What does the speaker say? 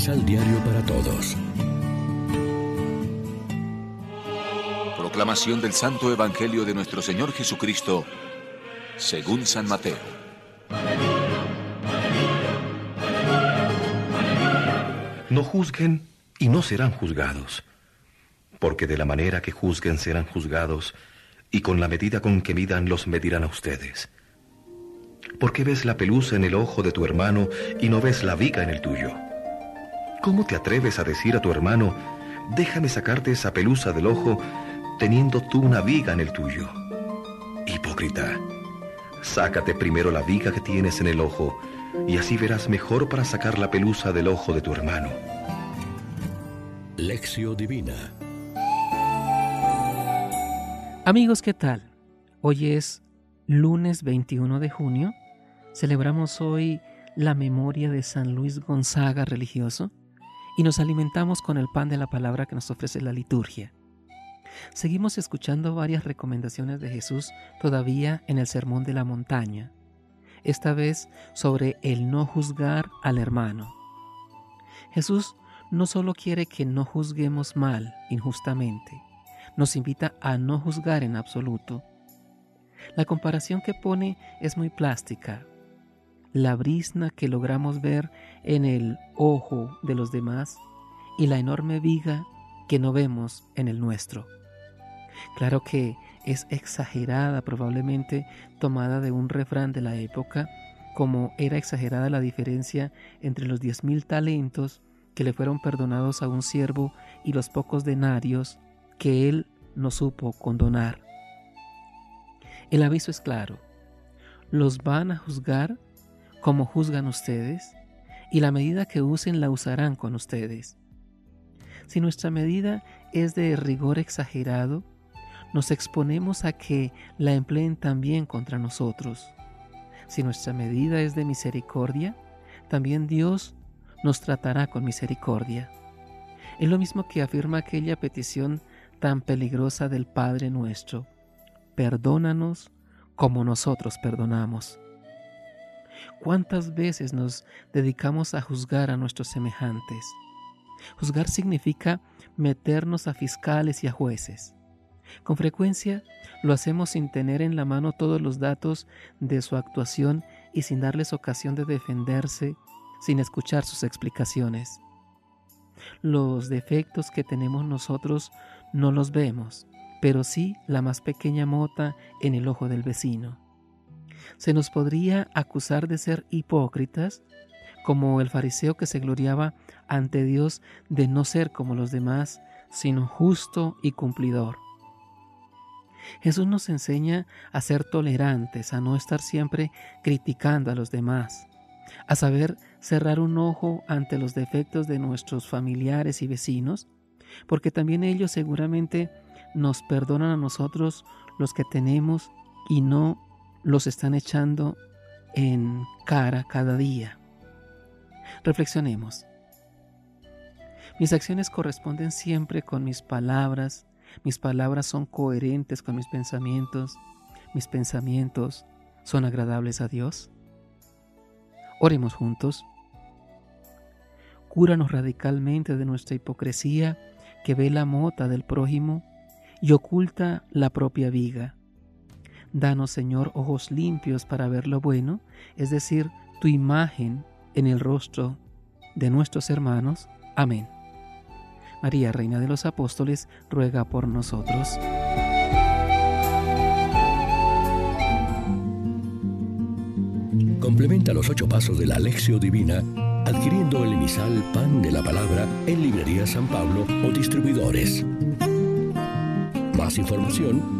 Misal Diario para Todos. Proclamación del Santo Evangelio de nuestro Señor Jesucristo, según San Mateo. No juzguen y no serán juzgados, porque de la manera que juzguen serán juzgados, y con la medida con que midan los medirán a ustedes. ¿Por qué ves la pelusa en el ojo de tu hermano y no ves la viga en el tuyo? ¿Cómo te atreves a decir a tu hermano, déjame sacarte esa pelusa del ojo, teniendo tú una viga en el tuyo? Hipócrita, sácate primero la viga que tienes en el ojo, y así verás mejor para sacar la pelusa del ojo de tu hermano. Lección Divina Amigos, ¿qué tal? Hoy es lunes 21 de junio. Celebramos hoy la memoria de San Luis Gonzaga religioso y nos alimentamos con el pan de la palabra que nos ofrece la liturgia. Seguimos escuchando varias recomendaciones de Jesús todavía en el Sermón de la Montaña, esta vez sobre el no juzgar al hermano. Jesús no solo quiere que no juzguemos mal, injustamente, nos invita a no juzgar en absoluto. La comparación que pone es muy plástica. La brisna que logramos ver en el ojo de los demás y la enorme viga que no vemos en el nuestro. Claro que es exagerada, probablemente tomada de un refrán de la época, como era exagerada la diferencia entre los diez mil talentos que le fueron perdonados a un siervo y los pocos denarios que él no supo condonar. El aviso es claro. Los van a juzgar como juzgan ustedes y la medida que usen la usarán con ustedes. Si nuestra medida es de rigor exagerado, nos exponemos a que la empleen también contra nosotros. Si nuestra medida es de misericordia, también Dios nos tratará con misericordia. Es lo mismo que afirma aquella petición tan peligrosa del Padre nuestro. Perdónanos como nosotros perdonamos. ¿Cuántas veces nos dedicamos a juzgar a nuestros semejantes? Juzgar significa meternos a fiscales y a jueces. Con frecuencia lo hacemos sin tener en la mano todos los datos de su actuación y sin darles ocasión de defenderse, sin escuchar sus explicaciones. Los defectos que tenemos nosotros no los vemos, pero sí la más pequeña mota en el ojo del vecino. Se nos podría acusar de ser hipócritas, como el fariseo que se gloriaba ante Dios de no ser como los demás, sino justo y cumplidor. Jesús nos enseña a ser tolerantes, a no estar siempre criticando a los demás, a saber cerrar un ojo ante los defectos de nuestros familiares y vecinos, porque también ellos seguramente nos perdonan a nosotros los que tenemos y no los están echando en cara cada día. Reflexionemos. Mis acciones corresponden siempre con mis palabras, mis palabras son coherentes con mis pensamientos, mis pensamientos son agradables a Dios. Oremos juntos. Cúranos radicalmente de nuestra hipocresía que ve la mota del prójimo y oculta la propia viga. Danos, Señor, ojos limpios para ver lo bueno, es decir, tu imagen en el rostro de nuestros hermanos. Amén. María, Reina de los Apóstoles, ruega por nosotros. Complementa los ocho pasos de la Alexio Divina adquiriendo el emisal Pan de la Palabra en Librería San Pablo o distribuidores. Más información